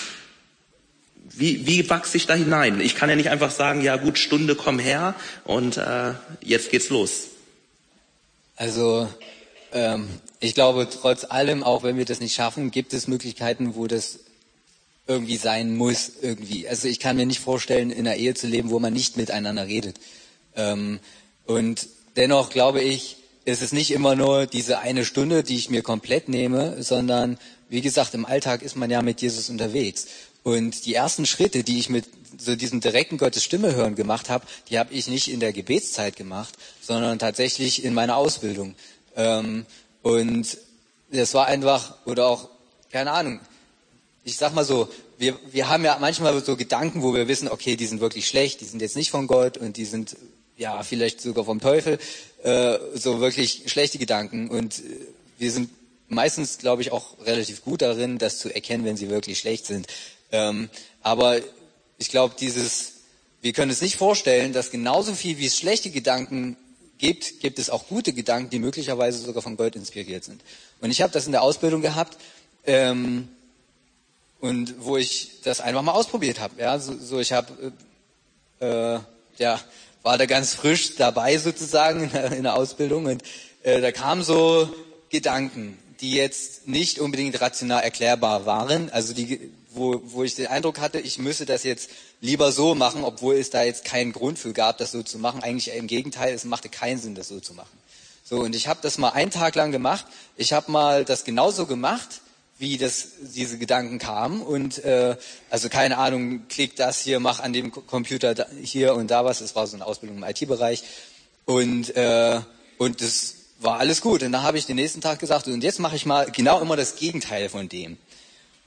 Wie, wie wachse ich da hinein? Ich kann ja nicht einfach sagen, ja gut, Stunde, komm her und äh, jetzt geht's los. Also ähm, ich glaube, trotz allem, auch wenn wir das nicht schaffen, gibt es Möglichkeiten, wo das irgendwie sein muss, irgendwie. Also ich kann mir nicht vorstellen, in einer Ehe zu leben, wo man nicht miteinander redet. Ähm, und dennoch glaube ich, es ist nicht immer nur diese eine Stunde, die ich mir komplett nehme, sondern wie gesagt, im Alltag ist man ja mit Jesus unterwegs. Und die ersten Schritte, die ich mit so diesem direkten Gottes Stimme hören gemacht habe, die habe ich nicht in der Gebetszeit gemacht, sondern tatsächlich in meiner Ausbildung. Ähm, und das war einfach, oder auch, keine Ahnung, ich sag mal so, wir, wir haben ja manchmal so Gedanken, wo wir wissen, okay, die sind wirklich schlecht, die sind jetzt nicht von Gott und die sind ja vielleicht sogar vom Teufel, äh, so wirklich schlechte Gedanken. Und äh, wir sind meistens, glaube ich, auch relativ gut darin, das zu erkennen, wenn sie wirklich schlecht sind. Ähm, aber ich glaube, dieses, wir können es nicht vorstellen, dass genauso viel wie es schlechte Gedanken gibt, gibt es auch gute Gedanken, die möglicherweise sogar von Gott inspiriert sind. Und ich habe das in der Ausbildung gehabt. Ähm, und wo ich das einfach mal ausprobiert habe. Ja, so, so ich habe äh, ja war da ganz frisch dabei sozusagen in der, in der Ausbildung und äh, da kamen so Gedanken, die jetzt nicht unbedingt rational erklärbar waren, also die wo, wo ich den Eindruck hatte, ich müsse das jetzt lieber so machen, obwohl es da jetzt keinen Grund für gab, das so zu machen. Eigentlich im Gegenteil, es machte keinen Sinn, das so zu machen. So, und ich habe das mal einen Tag lang gemacht. Ich habe mal das genauso gemacht, wie das, diese Gedanken kamen. Und äh, also keine Ahnung, klick das hier, mach an dem Computer da, hier und da was. Es war so eine Ausbildung im IT-Bereich. Und, äh, und das war alles gut. Und dann habe ich den nächsten Tag gesagt, und jetzt mache ich mal genau immer das Gegenteil von dem.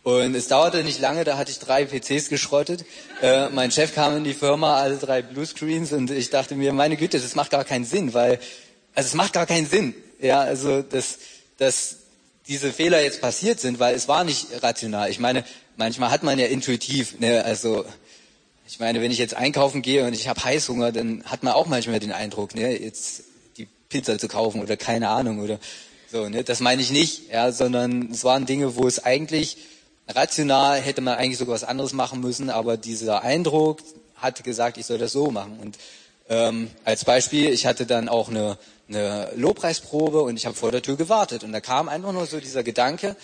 Und es dauerte nicht lange, da hatte ich drei PCs geschrottet. Äh, mein Chef kam in die Firma, alle drei Bluescreens und ich dachte mir, meine Güte, das macht gar keinen Sinn, weil, also es macht gar keinen Sinn. Ja, also das, das, diese Fehler jetzt passiert sind, weil es war nicht rational. Ich meine, manchmal hat man ja intuitiv, ne, also ich meine, wenn ich jetzt einkaufen gehe und ich habe Heißhunger, dann hat man auch manchmal den Eindruck, ne, jetzt die Pizza zu kaufen oder keine Ahnung oder so. Ne, das meine ich nicht, ja, sondern es waren Dinge, wo es eigentlich rational hätte man eigentlich sogar was anderes machen müssen, aber dieser Eindruck hat gesagt, ich soll das so machen. Und ähm, als Beispiel, ich hatte dann auch eine eine Lobpreisprobe und ich habe vor der Tür gewartet. Und da kam einfach nur so dieser Gedanke,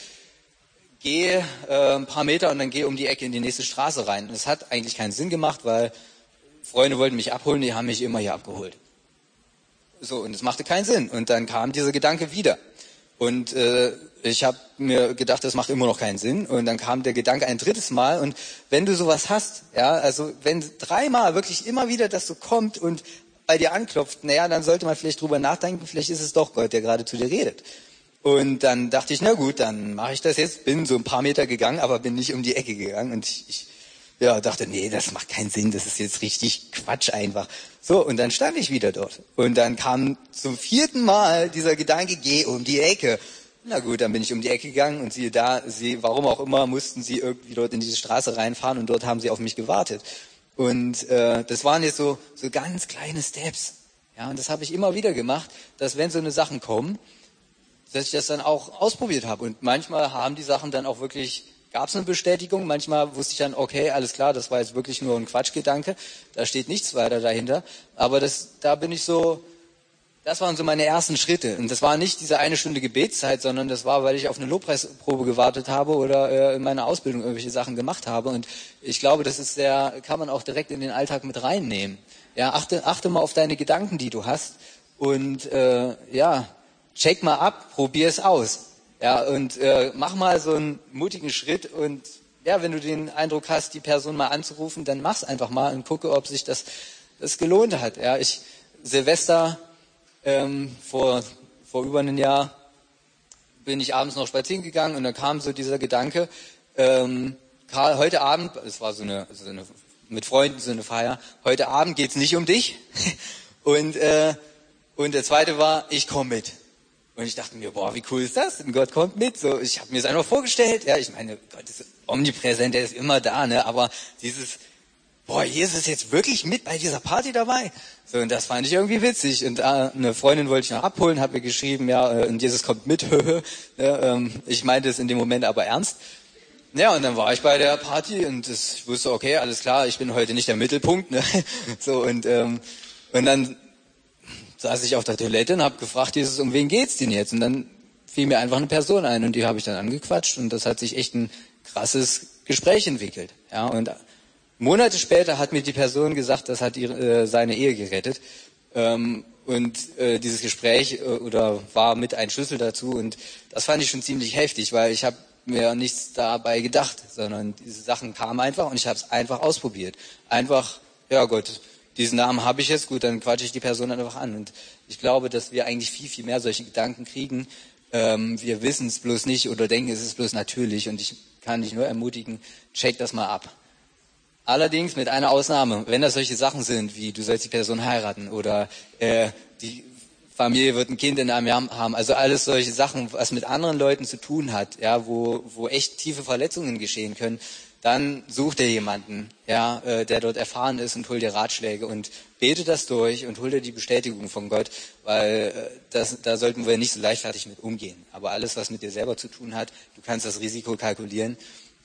geh äh, ein paar Meter und dann geh um die Ecke in die nächste Straße rein. Und es hat eigentlich keinen Sinn gemacht, weil Freunde wollten mich abholen, die haben mich immer hier abgeholt. So, und es machte keinen Sinn. Und dann kam dieser Gedanke wieder. Und äh, ich habe mir gedacht, das macht immer noch keinen Sinn. Und dann kam der Gedanke ein drittes Mal. Und wenn du sowas hast, ja, also wenn dreimal wirklich immer wieder das so kommt und bei dir anklopft, naja, dann sollte man vielleicht drüber nachdenken, vielleicht ist es doch Gott, der gerade zu dir redet. Und dann dachte ich, na gut, dann mache ich das jetzt, bin so ein paar Meter gegangen, aber bin nicht um die Ecke gegangen und ich, ich ja, dachte, nee, das macht keinen Sinn, das ist jetzt richtig Quatsch einfach. So, und dann stand ich wieder dort. Und dann kam zum vierten Mal dieser Gedanke, geh um die Ecke. Na gut, dann bin ich um die Ecke gegangen und siehe da, sie, warum auch immer, mussten sie irgendwie dort in diese Straße reinfahren und dort haben sie auf mich gewartet. Und äh, das waren jetzt so, so ganz kleine Steps. Ja, und das habe ich immer wieder gemacht, dass wenn so eine Sachen kommen, dass ich das dann auch ausprobiert habe. Und manchmal haben die Sachen dann auch wirklich, gab es eine Bestätigung, manchmal wusste ich dann, okay, alles klar, das war jetzt wirklich nur ein Quatschgedanke, da steht nichts weiter dahinter. Aber das, da bin ich so, das waren so meine ersten Schritte. Und das war nicht diese eine Stunde Gebetszeit, sondern das war, weil ich auf eine Lobpreisprobe gewartet habe oder äh, in meiner Ausbildung irgendwelche Sachen gemacht habe. Und ich glaube, das ist sehr, kann man auch direkt in den Alltag mit reinnehmen. Ja, achte, achte mal auf deine Gedanken, die du hast. Und äh, ja, check mal ab, probier es aus. Ja, und äh, mach mal so einen mutigen Schritt und ja, wenn du den Eindruck hast, die Person mal anzurufen, dann mach's einfach mal und gucke, ob sich das, das gelohnt hat. Ja, ich Silvester ähm, vor, vor über einem Jahr bin ich abends noch spazieren gegangen und dann kam so dieser Gedanke, ähm, Karl, heute Abend, es war so eine, so eine, mit Freunden so eine Feier, heute Abend geht's nicht um dich. [laughs] und, äh, und der zweite war, ich komme mit. Und ich dachte mir, boah, wie cool ist das? Und Gott kommt mit. So, ich habe mir das einfach vorgestellt. Ja, ich meine, Gott ist omnipräsent, er ist immer da, ne? Aber dieses, boah, Jesus ist jetzt wirklich mit bei dieser Party dabei. So, und das fand ich irgendwie witzig. Und äh, eine Freundin wollte ich noch abholen, habe mir geschrieben, ja, äh, und Jesus kommt mit. [laughs] ja, ähm, ich meinte es in dem Moment aber ernst. Ja, und dann war ich bei der Party und das, ich wusste, okay, alles klar, ich bin heute nicht der Mittelpunkt. Ne? [laughs] So, und, ähm, und dann saß ich auf der Toilette und habe gefragt, Jesus, um wen geht's denn jetzt? Und dann fiel mir einfach eine Person ein und die habe ich dann angequatscht und das hat sich echt ein krasses Gespräch entwickelt. Ja, und Monate später hat mir die Person gesagt, das hat ihre, äh, seine Ehe gerettet. Ähm, Und äh, dieses Gespräch äh, oder war mit ein Schlüssel dazu. Und das fand ich schon ziemlich heftig, weil ich habe mir nichts dabei gedacht, sondern diese Sachen kamen einfach und ich habe es einfach ausprobiert. Einfach, ja Gott, diesen Namen habe ich jetzt, gut, dann quatsche ich die Person einfach an. Und ich glaube, dass wir eigentlich viel, viel mehr solche Gedanken kriegen. Ähm, wir wissen es bloß nicht oder denken, es ist bloß natürlich. Und ich kann dich nur ermutigen, check das mal ab. Allerdings mit einer Ausnahme, wenn das solche Sachen sind, wie du sollst die Person heiraten oder äh, die Familie wird ein Kind in einem Jahr haben, also alles solche Sachen, was mit anderen Leuten zu tun hat, ja, wo, wo echt tiefe Verletzungen geschehen können, dann such dir jemanden, ja, äh, der dort erfahren ist und hol dir Ratschläge und bete das durch und hol dir die Bestätigung von Gott, weil äh, das, da sollten wir nicht so leichtfertig mit umgehen. Aber alles, was mit dir selber zu tun hat, du kannst das Risiko kalkulieren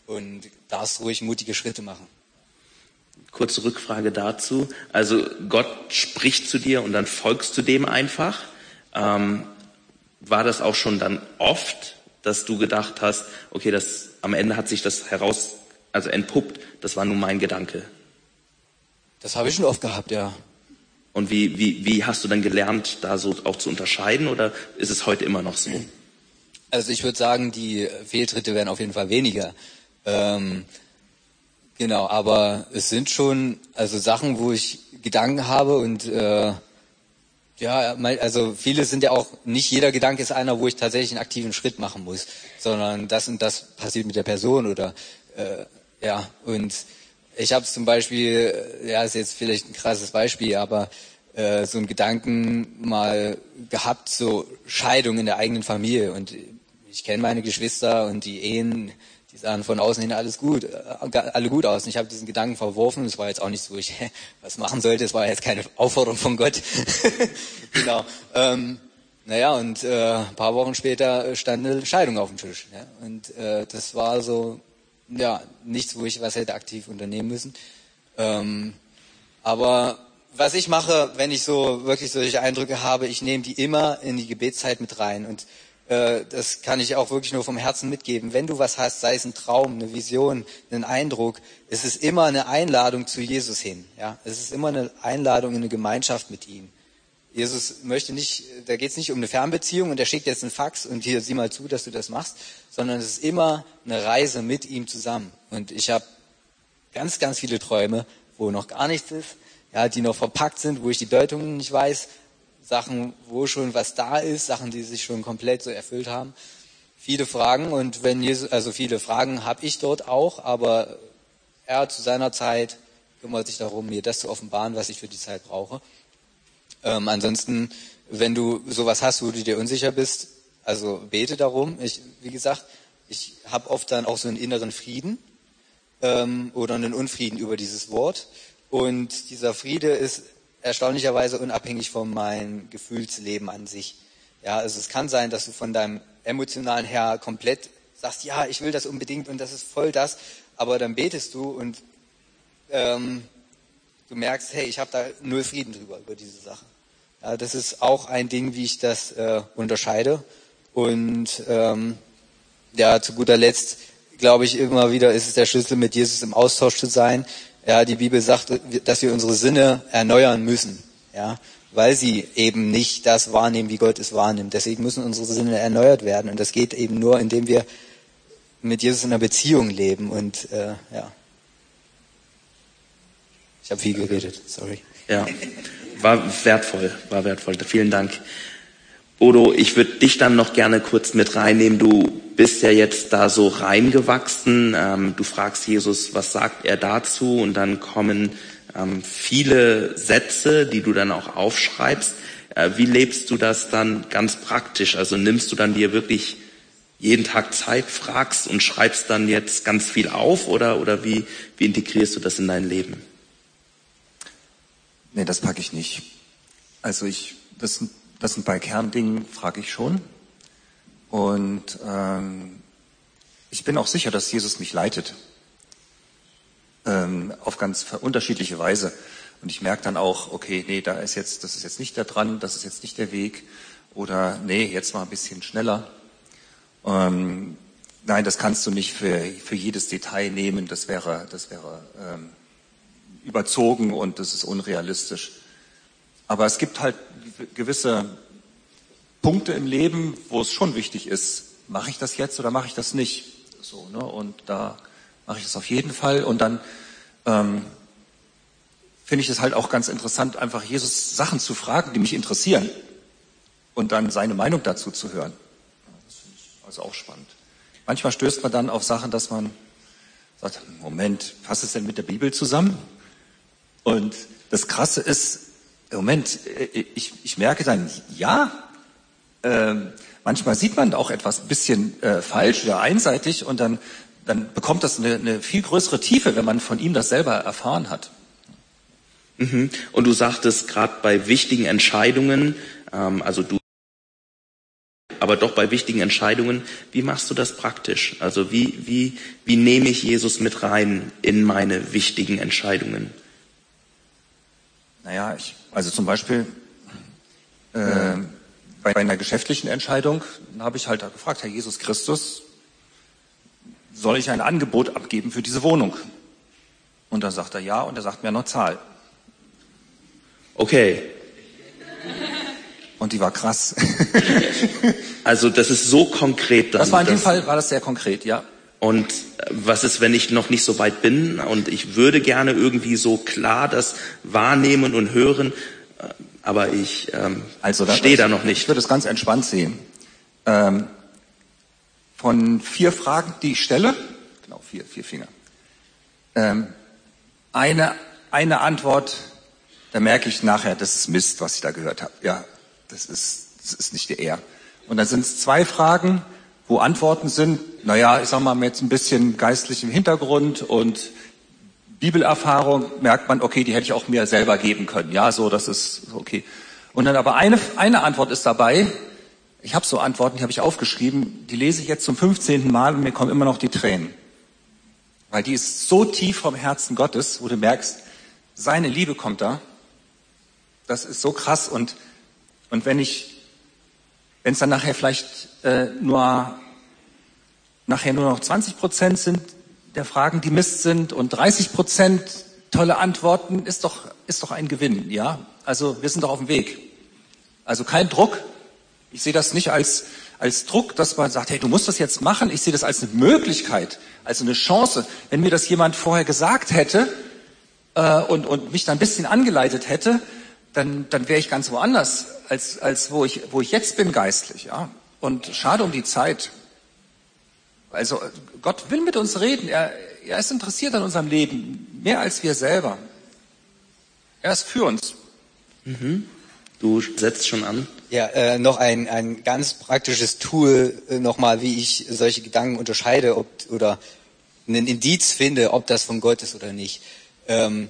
und darfst ruhig mutige Schritte machen. Kurze Rückfrage dazu. Also Gott spricht zu dir und dann folgst du dem einfach. Ähm, war das auch schon dann oft, dass du gedacht hast, okay, das am Ende hat sich das heraus also entpuppt, das war nun mein Gedanke. Das habe ich schon oft gehabt, ja. Und wie, wie, wie hast du dann gelernt, da so auch zu unterscheiden oder ist es heute immer noch so? Also ich würde sagen, die Fehltritte werden auf jeden Fall weniger. Ähm, genau, aber es sind schon also Sachen, wo ich Gedanken habe und äh, ja, also viele sind ja auch, nicht jeder Gedanke ist einer, wo ich tatsächlich einen aktiven Schritt machen muss, sondern das und das passiert mit der Person oder äh, ja, und ich habe zum Beispiel, äh, ja, ist jetzt vielleicht ein krasses Beispiel, aber äh, so einen Gedanken mal gehabt, so Scheidung in der eigenen Familie. Und ich kenne meine Geschwister und die Ehen, sahen von außen hin alles gut, äh, alle gut aus. Und ich habe diesen Gedanken verworfen. Es war jetzt auch nicht so, ich [laughs] was machen sollte. Es war jetzt keine Aufforderung von Gott. [laughs] genau. Ähm, naja, und äh, ein paar Wochen später stand eine Scheidung auf dem Tisch. Ja? Und äh, das war so ja, nichts, wo ich was hätte aktiv unternehmen müssen. Ähm, aber was ich mache, wenn ich so wirklich solche Eindrücke habe, ich nehme die immer in die Gebetszeit mit rein. Und das kann ich auch wirklich nur vom Herzen mitgeben. Wenn du was hast, sei es ein Traum, eine Vision, einen Eindruck, es ist immer eine Einladung zu Jesus hin. Ja? Es ist immer eine Einladung in eine Gemeinschaft mit ihm. Jesus möchte nicht, da geht es nicht um eine Fernbeziehung und er schickt jetzt einen Fax und hier sieh mal zu, dass du das machst, sondern es ist immer eine Reise mit ihm zusammen. Und ich habe ganz, ganz viele Träume, wo noch gar nichts ist, ja, die noch verpackt sind, wo ich die Deutungen nicht weiß, Sachen, wo schon was da ist, Sachen, die sich schon komplett so erfüllt haben. Viele Fragen und wenn Jesus, also viele Fragen habe ich dort auch, aber er zu seiner Zeit kümmert sich darum, mir das zu offenbaren, was ich für die Zeit brauche. Ähm, ansonsten, wenn du sowas hast, wo du dir unsicher bist, also bete darum. Ich, wie gesagt, ich habe oft dann auch so einen inneren Frieden ähm, oder einen Unfrieden über dieses Wort. Und dieser Friede ist erstaunlicherweise unabhängig von meinem Gefühlsleben an sich. Ja, also es kann sein, dass du von deinem emotionalen her komplett sagst, ja, ich will das unbedingt und das ist voll das, aber dann betest du und ähm, du merkst, hey, ich habe da null Frieden drüber, über diese Sache. Ja, das ist auch ein Ding, wie ich das äh, unterscheide. Und ähm, ja, zu guter Letzt glaube ich immer wieder, ist es der Schlüssel, mit Jesus im Austausch zu sein. Ja, die Bibel sagt, dass wir unsere Sinne erneuern müssen. Ja, weil sie eben nicht das wahrnehmen, wie Gott es wahrnimmt. Deswegen müssen unsere Sinne erneuert werden. Und das geht eben nur, indem wir mit Jesus in einer Beziehung leben. Und äh, ja, ich habe viel geredet, sorry. Ja, war wertvoll, war wertvoll. Vielen Dank. Odo, ich würde dich dann noch gerne kurz mit reinnehmen. Du bist ja jetzt da so reingewachsen. Ähm, du fragst Jesus, was sagt er dazu? Und dann kommen ähm, viele Sätze, die du dann auch aufschreibst. Äh, wie lebst du das dann ganz praktisch? Also nimmst du dann dir wirklich jeden Tag Zeit, fragst und schreibst dann jetzt ganz viel auf oder, oder wie, wie integrierst du das in dein Leben? Nee, das packe ich nicht. Also ich, das, das sind bei Kerndingen, frage ich schon. Und ähm, ich bin auch sicher, dass Jesus mich leitet. Ähm, auf ganz unterschiedliche Weise. Und ich merke dann auch, okay, nee, da ist jetzt, das ist jetzt nicht da dran, das ist jetzt nicht der Weg. Oder nee, jetzt mal ein bisschen schneller. Ähm, nein, das kannst du nicht für, für jedes Detail nehmen. Das wäre, das wäre ähm, überzogen und das ist unrealistisch. Aber es gibt halt gewisse Punkte im Leben, wo es schon wichtig ist, mache ich das jetzt oder mache ich das nicht? So, ne? Und da mache ich das auf jeden Fall. Und dann ähm, finde ich es halt auch ganz interessant, einfach Jesus Sachen zu fragen, die mich interessieren und dann seine Meinung dazu zu hören. Das finde ich also auch spannend. Manchmal stößt man dann auf Sachen, dass man sagt, Moment, passt es denn mit der Bibel zusammen? Und das Krasse ist, Moment, äh, ich, ich merke dann, ja, äh, manchmal sieht man auch etwas ein bisschen äh, falsch oder einseitig und dann, dann bekommt das eine, eine viel größere Tiefe, wenn man von ihm das selber erfahren hat. Mhm. Und du sagtest gerade bei wichtigen Entscheidungen, ähm, also du aber doch bei wichtigen Entscheidungen, wie machst du das praktisch? Also wie, wie, wie nehme ich Jesus mit rein in meine wichtigen Entscheidungen? Naja, ich, also zum Beispiel äh, bei einer geschäftlichen Entscheidung habe ich halt gefragt, Herr Jesus Christus, soll ich ein Angebot abgeben für diese Wohnung? Und dann sagt er ja und er sagt mir noch Zahl. Okay. Und die war krass. [laughs] also das ist so konkret. Dann, das war in dem Fall war das sehr konkret, ja. Und was ist, wenn ich noch nicht so weit bin und ich würde gerne irgendwie so klar das wahrnehmen und hören, aber ich ähm, also stehe da noch nicht. Ich würde es ganz entspannt sehen. Ähm, von vier Fragen, die ich stelle, genau vier, vier Finger, ähm, eine, eine Antwort, da merke ich nachher, das ist Mist, was ich da gehört habe. Ja, das ist, das ist nicht der Er. Und dann sind es zwei Fragen, wo Antworten sind, naja, ich sag mal, mit ein bisschen geistlichem Hintergrund und Bibelerfahrung merkt man, okay, die hätte ich auch mir selber geben können. Ja, so, das ist okay. Und dann aber eine, eine Antwort ist dabei. Ich habe so Antworten, die habe ich aufgeschrieben, die lese ich jetzt zum 15. Mal und mir kommen immer noch die Tränen. Weil die ist so tief vom Herzen Gottes, wo du merkst, seine Liebe kommt da. Das ist so krass und, und wenn ich, wenn es dann nachher vielleicht äh, nur nachher nur noch 20 Prozent sind der Fragen, die Mist sind und 30 Prozent tolle Antworten, ist doch, ist doch ein Gewinn, ja? Also wir sind doch auf dem Weg. Also kein Druck. Ich sehe das nicht als, als Druck, dass man sagt, hey, du musst das jetzt machen. Ich sehe das als eine Möglichkeit, als eine Chance. Wenn mir das jemand vorher gesagt hätte äh, und, und mich dann ein bisschen angeleitet hätte, dann, dann wäre ich ganz woanders, als, als wo, ich, wo ich jetzt bin geistlich. Ja? Und schade um die Zeit. Also Gott will mit uns reden. Er, er ist interessiert an unserem Leben, mehr als wir selber. Er ist für uns. Mhm. Du setzt schon an. Ja, äh, noch ein, ein ganz praktisches Tool äh, nochmal, wie ich solche Gedanken unterscheide ob, oder einen Indiz finde, ob das von Gott ist oder nicht. Ähm,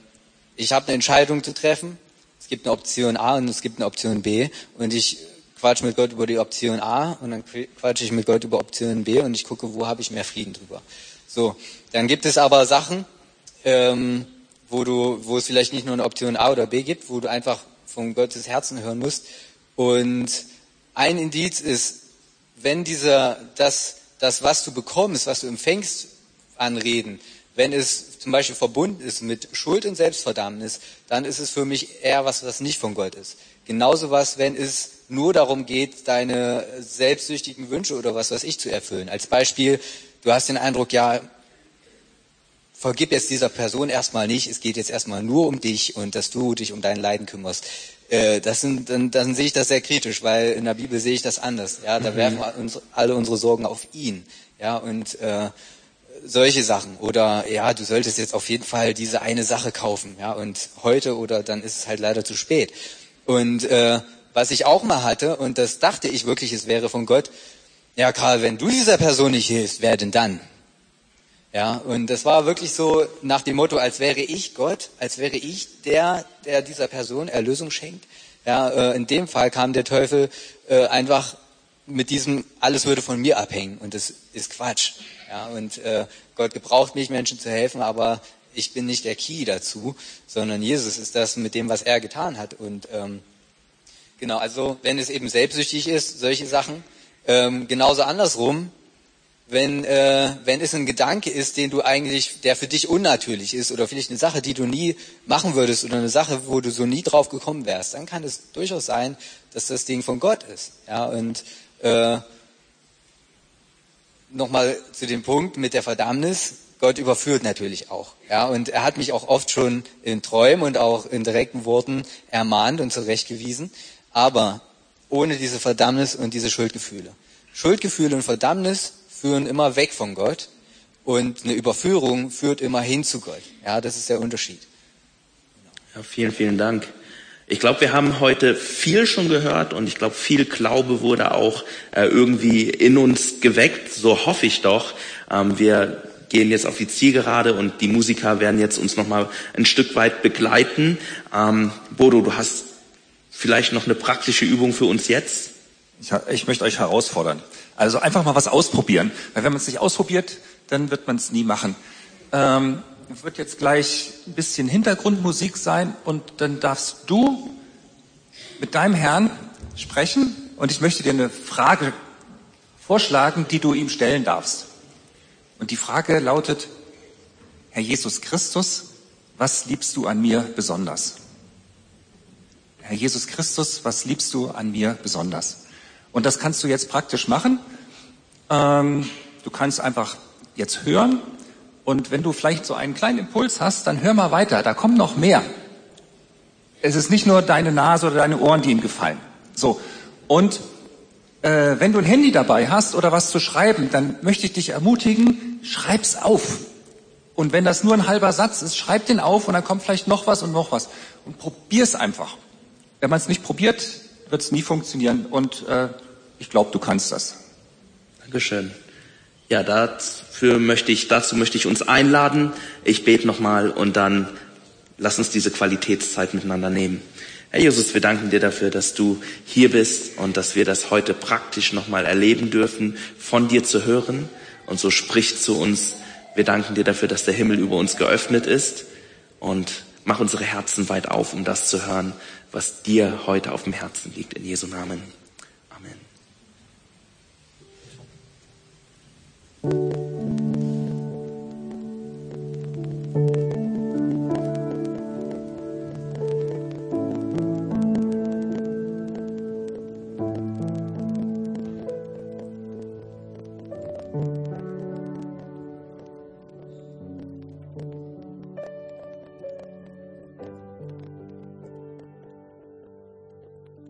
ich habe eine Entscheidung zu treffen. Es gibt eine Option A und es gibt eine Option B. Und ich quatsche mit Gott über die Option A und dann quatsche ich mit Gott über Option B und ich gucke, wo habe ich mehr Frieden drüber. So, dann gibt es aber Sachen, ähm, wo du, wo es vielleicht nicht nur eine Option A oder B gibt, wo du einfach von Gottes Herzen hören musst. Und ein Indiz ist, wenn dieser, das, das, was du bekommst, was du empfängst an Reden, wenn es zum Beispiel verbunden ist mit Schuld und Selbstverdammnis, dann ist es für mich eher was, was nicht von Gott ist. Genauso was, wenn es nur darum geht, deine selbstsüchtigen Wünsche oder was weiß ich zu erfüllen. Als Beispiel, du hast den Eindruck, ja, vergib jetzt dieser Person erstmal nicht, es geht jetzt erstmal nur um dich und dass du dich um dein Leiden kümmerst. Äh, das sind, dann, dann sehe ich das sehr kritisch, weil in der Bibel sehe ich das anders. Ja, da mhm. werfen wir uns alle unsere Sorgen auf ihn. Ja, und äh, solche Sachen. Oder ja, du solltest jetzt auf jeden Fall diese eine Sache kaufen. Ja, und heute oder dann ist es halt leider zu spät. Und äh, was ich auch mal hatte, und das dachte ich wirklich, es wäre von Gott, ja Karl, wenn du dieser Person nicht hilfst, wer denn dann? Ja, und das war wirklich so nach dem Motto, als wäre ich Gott, als wäre ich der, der dieser Person Erlösung schenkt. Ja, äh, in dem Fall kam der Teufel äh, einfach mit diesem, alles würde von mir abhängen und das ist Quatsch. Ja, und äh, Gott gebraucht mich, Menschen zu helfen, aber ich bin nicht der Key dazu, sondern Jesus ist das mit dem, was er getan hat. Und ähm, genau, also wenn es eben selbstsüchtig ist, solche Sachen, ähm, genauso andersrum, wenn, äh, wenn es ein Gedanke ist, den du eigentlich, der für dich unnatürlich ist oder vielleicht eine Sache, die du nie machen würdest oder eine Sache, wo du so nie drauf gekommen wärst, dann kann es durchaus sein, dass das Ding von Gott ist. Ja, und äh, nochmal zu dem Punkt mit der Verdammnis. Gott überführt natürlich auch. Ja, und er hat mich auch oft schon in Träumen und auch in direkten Worten ermahnt und zurechtgewiesen. Aber ohne diese Verdammnis und diese Schuldgefühle. Schuldgefühle und Verdammnis führen immer weg von Gott und eine Überführung führt immer hin zu Gott. Ja, das ist der Unterschied. Ja, vielen, vielen Dank. Ich glaube, wir haben heute viel schon gehört und ich glaube, viel Glaube wurde auch äh, irgendwie in uns geweckt. So hoffe ich doch. Ähm, wir gehen jetzt auf die Zielgerade und die Musiker werden jetzt uns noch mal ein Stück weit begleiten. Ähm, Bodo, du hast vielleicht noch eine praktische Übung für uns jetzt? Ich, ich möchte euch herausfordern. Also einfach mal was ausprobieren. Weil wenn man es nicht ausprobiert, dann wird man es nie machen. Ähm, wird jetzt gleich ein bisschen Hintergrundmusik sein und dann darfst du mit deinem Herrn sprechen und ich möchte dir eine Frage vorschlagen, die du ihm stellen darfst. Und die Frage lautet, Herr Jesus Christus, was liebst du an mir besonders? Herr Jesus Christus, was liebst du an mir besonders? Und das kannst du jetzt praktisch machen. Ähm, du kannst einfach jetzt hören und wenn du vielleicht so einen kleinen Impuls hast, dann hör mal weiter, da kommt noch mehr. Es ist nicht nur deine Nase oder deine Ohren, die ihm gefallen. So. Und äh, wenn du ein Handy dabei hast oder was zu schreiben, dann möchte ich dich ermutigen, schreib's auf. Und wenn das nur ein halber Satz ist, schreib den auf und dann kommt vielleicht noch was und noch was. Und probier's einfach. Wenn man es nicht probiert, wird es nie funktionieren. Und äh, ich glaube, du kannst das. Dankeschön. Ja, dafür möchte ich, dazu möchte ich uns einladen. Ich bete nochmal und dann lass uns diese Qualitätszeit miteinander nehmen. Herr Jesus, wir danken dir dafür, dass du hier bist und dass wir das heute praktisch nochmal erleben dürfen, von dir zu hören. Und so spricht zu uns. Wir danken dir dafür, dass der Himmel über uns geöffnet ist und mach unsere Herzen weit auf, um das zu hören, was dir heute auf dem Herzen liegt. In Jesu Namen. Amen.